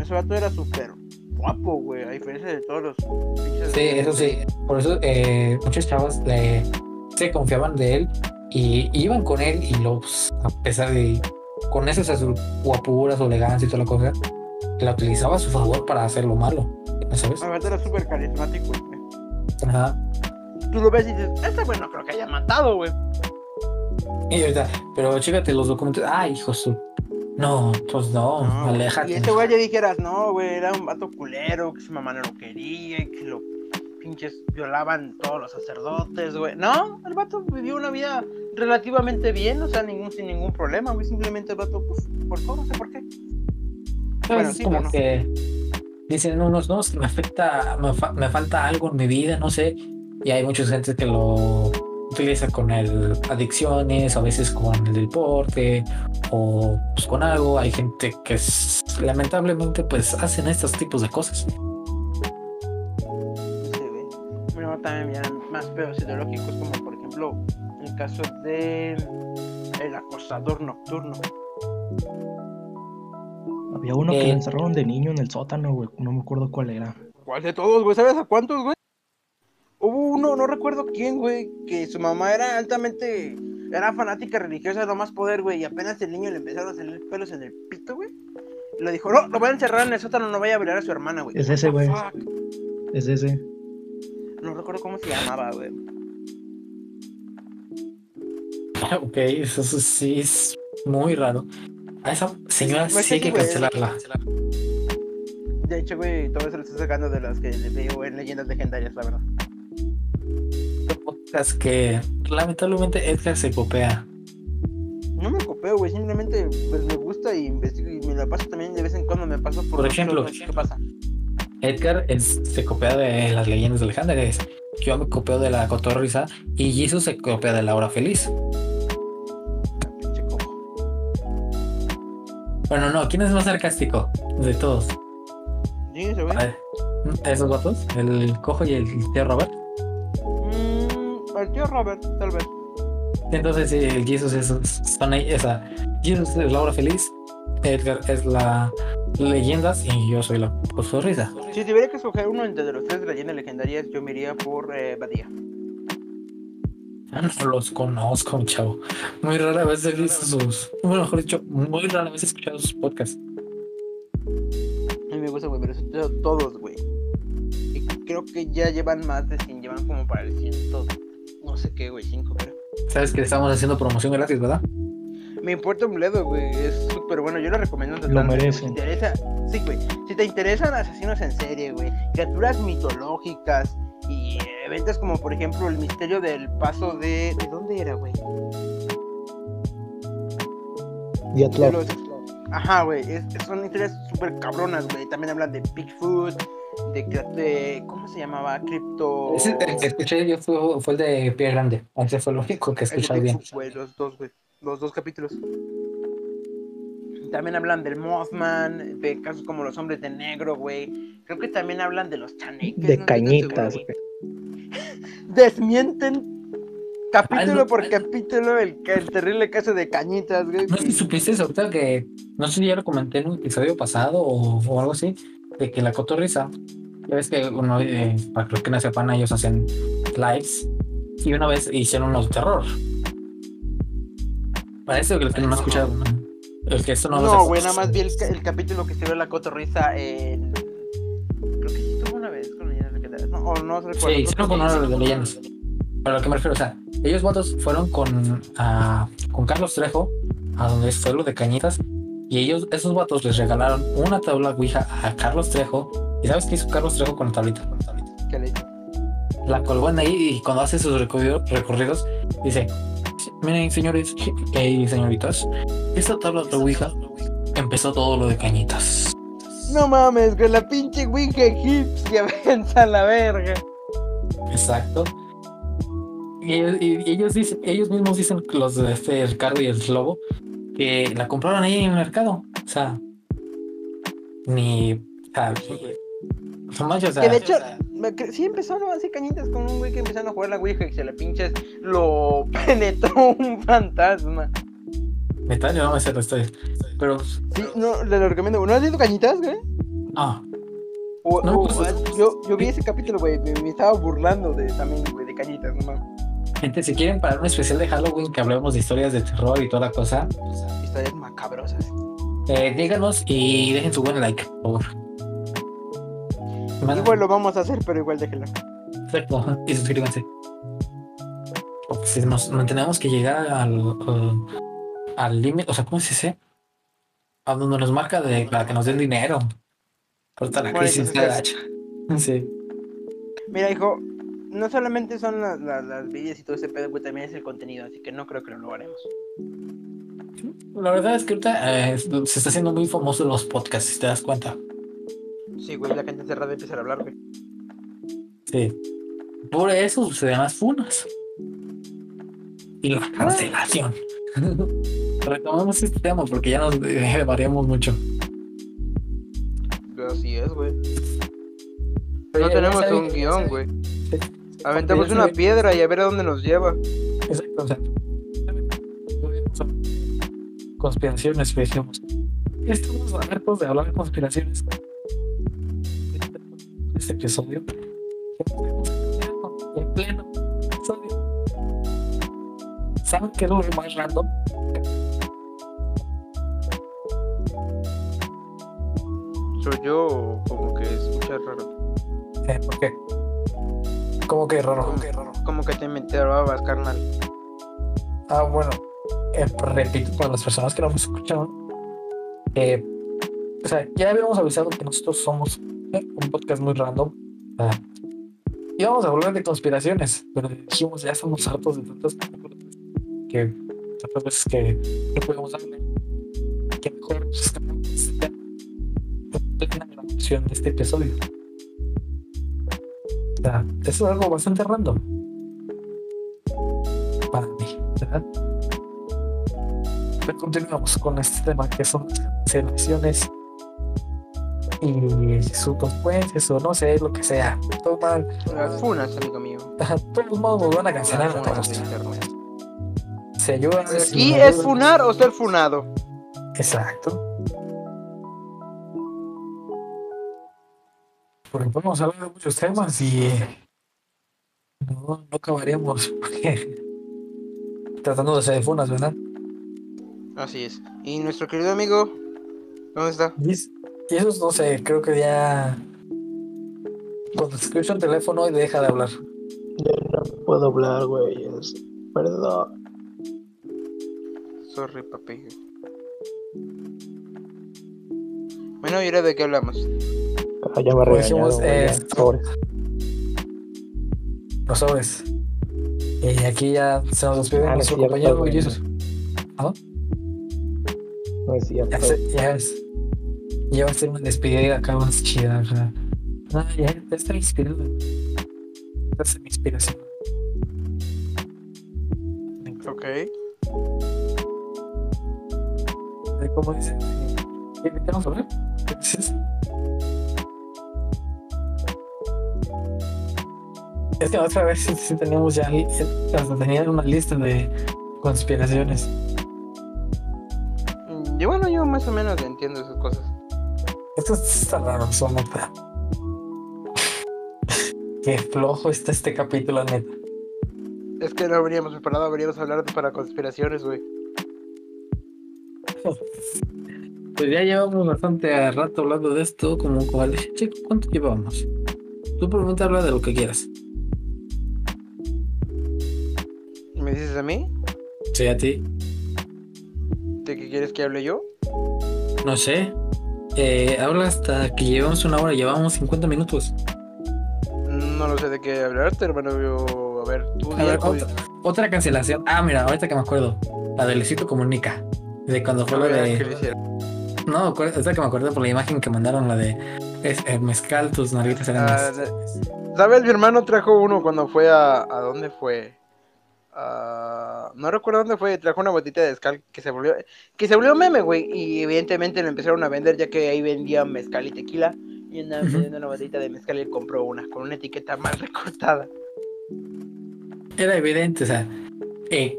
Ese vato era súper guapo, güey, a diferencia de todos los pinches- Sí, eso sí. Por eso eh, muchas chavas le, se confiaban de él y iban con él y los, a pesar de, con eso, o sea, su guapura, su elegancia y toda la cosa, la utilizaba a su favor para hacer lo malo, ¿sabes? El vato era súper carismático. Ajá. Tú lo ves y dices, este güey no creo que haya matado, güey. Y ahorita, pero chécate los documentos. Ay, hijo su. No, pues no, No, aléjate. Y este güey ya dijeras, no, güey, era un vato culero, que su mamá no lo quería, que lo pinches violaban todos los sacerdotes, güey. No, el vato vivió una vida relativamente bien, o sea, ningún, sin ningún problema, güey. Simplemente el vato, pues, por todo, no sé por qué. ¿Sabes? Bueno, Es sí, como no. que dicen unos, no, me afecta, me, fa- me falta algo en mi vida, no sé. Y hay mucha gente que lo utiliza con el adicciones, a veces con el deporte o pues con algo. Hay gente que es- lamentablemente pues hacen estos tipos de cosas. Sí, güey. Bueno, también eran más pedos ideológicos, como por ejemplo el caso de el acosador nocturno. Había uno que Eh. le encerraron de niño en el sótano, güey. No me acuerdo cuál era. ¿Cuál de todos, güey? ¿Sabes a cuántos, güey? Hubo uno, no recuerdo quién, güey, que su mamá era altamente. Era fanática religiosa de lo más poder, güey, y apenas el niño le empezaron a salir pelos en el pito, güey. Le dijo, no, lo voy a encerrar en el sótano, no vaya a violar a su hermana, güey. Es ese, güey. Es ese. No recuerdo cómo se llamaba, güey. ok, eso sí es muy raro. A esa señora Pues sí hay sí, que güey. cancelarla. De hecho, güey, todo eso lo estoy sacando de las que le veo en leyendas legendarias, la verdad. Podcast que lamentablemente Edgar se copia. No me copeo, güey, simplemente pues, me gusta y investigo y me la paso también de vez en cuando me paso por, Por ejemplo. ¿qué pasa? Edgar es- se copia de las leyendas legendarias. Yo me copio de la cotorriza y Jesus se copia de la hora feliz. Bueno, no, ¿quién es más sarcástico de todos? Sí, ¿Esos votos? ¿El cojo y el tío Robert? Mm, el tío Robert, tal vez. Entonces, sí, el Jesus es, son ahí- esa. Jesus es la hora feliz, Edgar es la leyendas y yo soy la cotorriza. Si tuviera que escoger uno entre los tres leyendas legendarias, yo me iría por eh, Badía. No los conozco, chavo. Muy rara vez he visto sus. Bueno, mejor dicho, muy rara vez he escuchado sus podcasts. A mí me gusta, güey, pero son todos, güey. Y creo que ya llevan más de 100, llevan como para el 100, no sé qué, güey, 5, pero. Sabes que estamos haciendo promoción gratis, ¿verdad? Me importa un bledo, güey, es súper bueno, yo lo recomiendo. Lo totalmente, merecen. Si te interesa, sí, güey, si te interesan asesinos en serie, güey, criaturas mitológicas y eventos como, por ejemplo, el misterio del paso de... ¿De dónde era, güey? De los- Ajá, güey, es- son historias súper cabronas, güey. También hablan de Bigfoot, de, de ¿cómo se llamaba? Cripto... Ese, el que escuché yo fue, fue el de Pie Grande. Ese fue lo único que escuché bien. Los dos, güey. Los dos capítulos. También hablan del Mothman, de casos como los hombres de negro, güey. Creo que también hablan de los chaneques. De cañitas, güey. Desmienten capítulo por capítulo el, el terrible caso de cañitas, güey. No sé si supiste eso, ahorita que no sé si ya lo comenté en un episodio pasado o, o algo así, de que la cotorriza, ya ves que uno, eh, para los que no sepan, ellos hacen lives y una vez hicieron los terror. Parece que el que no lo ha escuchado, ¿no? el que esto no, lo No, güey, nada más vi el capítulo que se ve la cotorriza en. No, o no recuerdo. Sí, hicieron con uno de leyendas. Pero a lo que me refiero, o sea, ellos votos fueron con, ah, con Carlos Trejo, a donde fue lo de Cañitas, y ellos, esos vatos les regalaron una tabla Ouija a Carlos Trejo. ¿Y sabes qué hizo Carlos Trejo con la tablita? Con la tablita? ¿Qué le hizo? La colgó en ahí y cuando hace sus recorrido- recorridos, dice: Miren, señores y señoritas, esta tabla de Ouija empezó todo lo de Cañitas. No mames, con la pinche Ouija egipcia, vence a la verga. Exacto. Y ellos, y ellos dicen, ellos mismos dicen, los de este Ricardo y el Lobo, que la compraron ahí en el mercado. O sea, ni. O manches, o sea, Que de hecho, cre- sí empezaron así cañitas con un güey que empezaron a jugar la Ouija y se la pinches lo penetró un fantasma. Neta, yo no me sé la historia. Pero, Sí, no, le lo recomiendo. ¿No has leído cañitas, güey? ah, O- No, o- pues, yo, yo vi ese capítulo, güey, me, me estaba burlando de también, güey, de cañitas, no mames. gente, si quieren para un especial de Halloween que hablemos de historias de terror y toda la cosa, Historias macabrosas. eh, díganos y dejen su buen like, por favor. Igual lo vamos a hacer, pero igual déjelo. Exacto, y suscríbanse. Porque si nos, nos tenemos que llegar al al- al límite, o sea, ¿cómo se dice? A donde nos marca de para que nos den dinero. Ahorita la Bueno, crisis está gacha. Sí. Mira, hijo, no solamente son las, las, las videos y todo ese pedo, güey, también es el contenido, así que no creo que lo logremos. La verdad es que ahorita eh, se está haciendo muy famoso los podcasts, si te das cuenta. Sí, güey, la gente encerrada empieza a hablar, güey. Sí. Por eso suceden las funas. Y la cancelación. Retomamos este tema porque ya nos eh, variamos mucho. Así es, güey. No tenemos un guion, güey. Aventamos una piedra y a ver a dónde nos lleva. Exacto, o sea, conspiraciones, dijimos. Estamos hartos de hablar de conspiraciones. Este episodio. ¿Saben qué es lo más random? Soy yo o como que escucha raro. Eh, ¿Por qué? ¿Cómo que raro? ¿Cómo que raro? Como que te meterabas, carnal. Ah, bueno, eh, repito para las personas que no nos escucharon. eh, o sea, ya habíamos avisado que nosotros somos eh, un podcast muy random. ah, y vamos a hablar de conspiraciones, pero dijimos ya estamos hartos de tantas que tantas veces que no podemos darle. Que mejor cambiamos este tema. Opción de este episodio. O sea, eso es algo bastante random. Para mí, ¿verdad? Pero continuamos con este tema que son las cancelaciones y sus consecuencias o no sé, lo que sea. Toma, Las funas, amigo mío. de todos modos nos van a cancelar a Las funas todos. Se ayudan. si ¿Aquí no es funar o ser funado? Exacto. Porque podemos hablar de muchos temas y eh, no, no acabaríamos porque tratando de ser funas, ¿verdad? Así es. Y nuestro querido amigo, ¿dónde está? Y, es- y eso no sé, creo que ya cuando escucha un teléfono y deja de hablar. Ya no puedo hablar, güey. es- Perdón. Sorry, papi. Bueno, ¿y ahora de qué hablamos? Ah, ya me dijimos, eh, sobres. Los sobres. Y aquí ya se nos despide Ah, nuestro compañero güey. Jesus. No es cierto. Ya, se- ya es. Ya va a ser una despedida acá más chida. o sea. No, ya, ya está inspirado. Esta es mi inspiración. Ok. ¿Cómo dice? ¿Qué qué vamos a hablar? ¿Qué dices? Es que otra vez sí, teníamos ya hasta tenía una lista de conspiraciones. Mm, Yo, bueno, yo más o menos entiendo esas cosas. Esto está raro, son neta. Qué flojo está este capítulo, neta. Es que no habríamos preparado, habríamos hablado para conspiraciones, güey. Pues ya llevamos bastante rato hablando de esto, como dije, chico, ¿cuánto llevamos? Tú te habla de lo que quieras. ¿Me dices a mí? Sí, a ti. ¿De qué quieres que hable yo? No sé. Eh, habla hasta que llevamos una hora, llevamos 50 minutos. No lo sé de qué hablarte, hermano. Yo, a ver, tú A ver, otra, otra cancelación. Ah, mira, ahorita que me acuerdo. La de Luisito Comunica. De cuando fue lo de. No, acuer- ahorita que me acuerdo por la imagen que mandaron, la de es, eh, mezcal, tus nalguitas eran de- ¿Sabes? Mi hermano trajo uno cuando fue a. ¿A dónde fue? Ah, no recuerdo dónde fue. Trajo una botita de mezcal que se volvió. Que se volvió meme, güey. Y evidentemente lo empezaron a vender ya que ahí vendían mezcal y tequila. Y andaban vendiendo una botita de mezcal y él compró una con una etiqueta mal recortada. Era evidente, o sea, eh,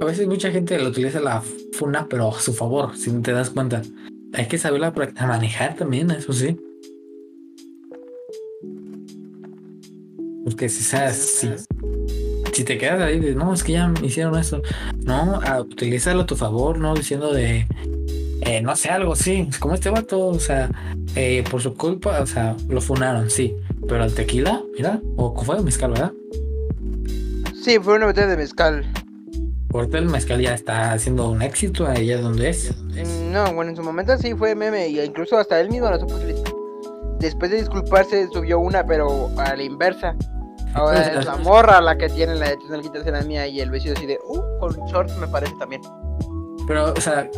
a veces mucha gente lo utiliza la funa, pero a su favor, si no te das cuenta. Hay que saberla a manejar también, eso sí. Porque si, sabes, si, si te quedas ahí de, no, es que ya me hicieron eso. No, a, utilízalo a tu favor, no diciendo de, eh, no sé, algo así, como este vato, o sea, eh, por su culpa, o sea, lo funaron, sí. Pero al tequila, mira, o fue mezcal, ¿verdad? Sí, fue una botella de mezcal. Ahorita el mezcal ya está haciendo un éxito allá donde es. Mm, No, bueno, en su momento sí fue meme. Y incluso hasta él mismo lo supo utilizar. Después de disculparse, subió una, pero a la inversa. Ahora Pues, es la morra la que tiene la de tus nalguitas en la mía y el vestido así de, uh, con shorts me parece también. Pero, o sea,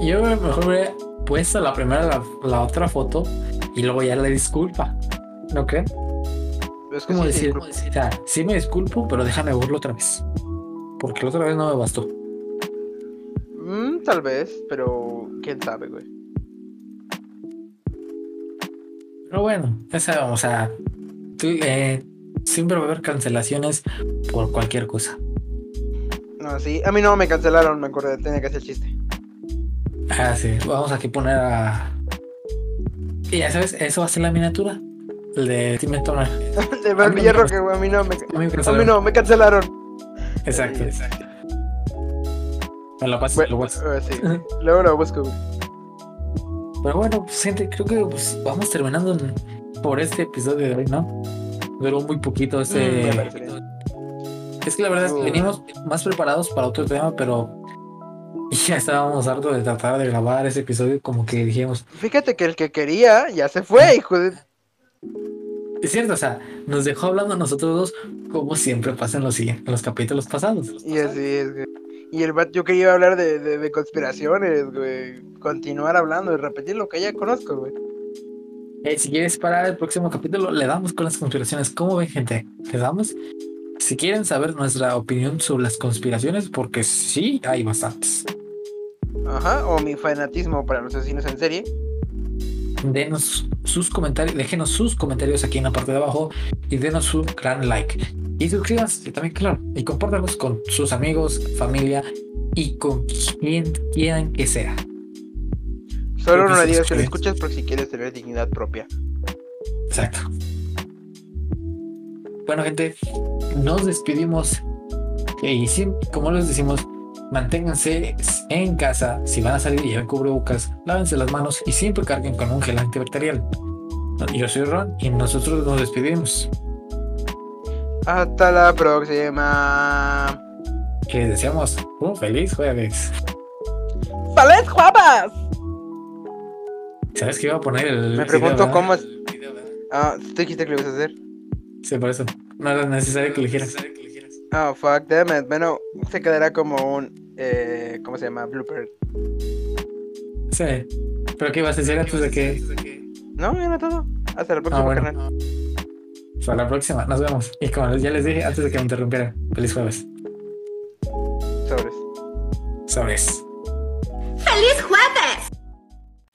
yo mejor hubiera puesto la primera, la, la otra foto y luego ya le disculpa. ¿No crees? Es que ¿Cómo sí, decir? O sea, sí me disculpo, pero déjame burlo otra vez. Porque la otra vez no me bastó. Mm, tal vez, pero quién sabe, güey. Pero bueno, esa, o sea, eh, siempre va a haber cancelaciones por cualquier cosa. No, sí, a mí no me cancelaron, me acordé, tenía que hacer chiste. Ah, sí, vamos aquí poner a. Y ya sabes, eso va a ser la miniatura. El de Tim Turner. de me- que güey, a mí no me, A mí me a mí cancelaron. no, me cancelaron. Exacto. Me lo pasas, Bueno, lo eh, sí, luego lo busco. Pero bueno, pues gente, creo que pues, vamos terminando por este episodio de hoy, ¿no? Duró muy poquito Mm, este. bien. es que la verdad es que venimos más preparados para otro tema, pero ya estábamos hartos de tratar de grabar ese episodio, como que dijimos, Fíjate que el que quería ya se fue, hijo de... es cierto, o sea, nos dejó hablando a nosotros dos, como siempre pasa en los, en los capítulos pasados. Y así es, güey. Y el vato, yo quería hablar de, de, de conspiraciones, güey. Continuar hablando y repetir lo que ya conozco, güey. Eh, si quieres parar el próximo capítulo, le damos con las conspiraciones. ¿Cómo ven, gente? ¿Le damos? Si quieren saber nuestra opinión sobre las conspiraciones, porque sí hay bastantes. Ajá, o mi fanatismo para los asesinos en serie. Denos sus comentarios, déjenos sus comentarios aquí en la parte de abajo y denos su gran like. Y suscríbanse también, claro, y compártanos con sus amigos, familia y con quien quieran que sea. Solo no le digas que lo escuchas por si quieres tener dignidad propia. Exacto. Bueno, gente, nos despedimos. Y sí, como les decimos, manténganse en casa. Si van a salir y lleven cubrebocas, lávense las manos y siempre carguen con un gel antibacterial. Yo soy Ron y nosotros nos despedimos. Hasta la próxima. Que les deseamos un feliz jueves. ¡Feliz jueves! ¿Sabes que iba a poner el. Me pregunto cómo es. Ah, tú dijiste que lo ibas a hacer. Sí, por eso. No era necesario que lo dijeras. Ah, fuck, damn it. Bueno, se quedará como un. Eh, ¿Cómo se llama? Blooper. Sí. Pero ¿qué ibas a decir antes de que. No, ya no todo. Hasta la próxima, bueno. carnal. Para la próxima, nos vemos. Y como ya les dije antes de que me interrumpieran, feliz jueves. Sobres. Sobres.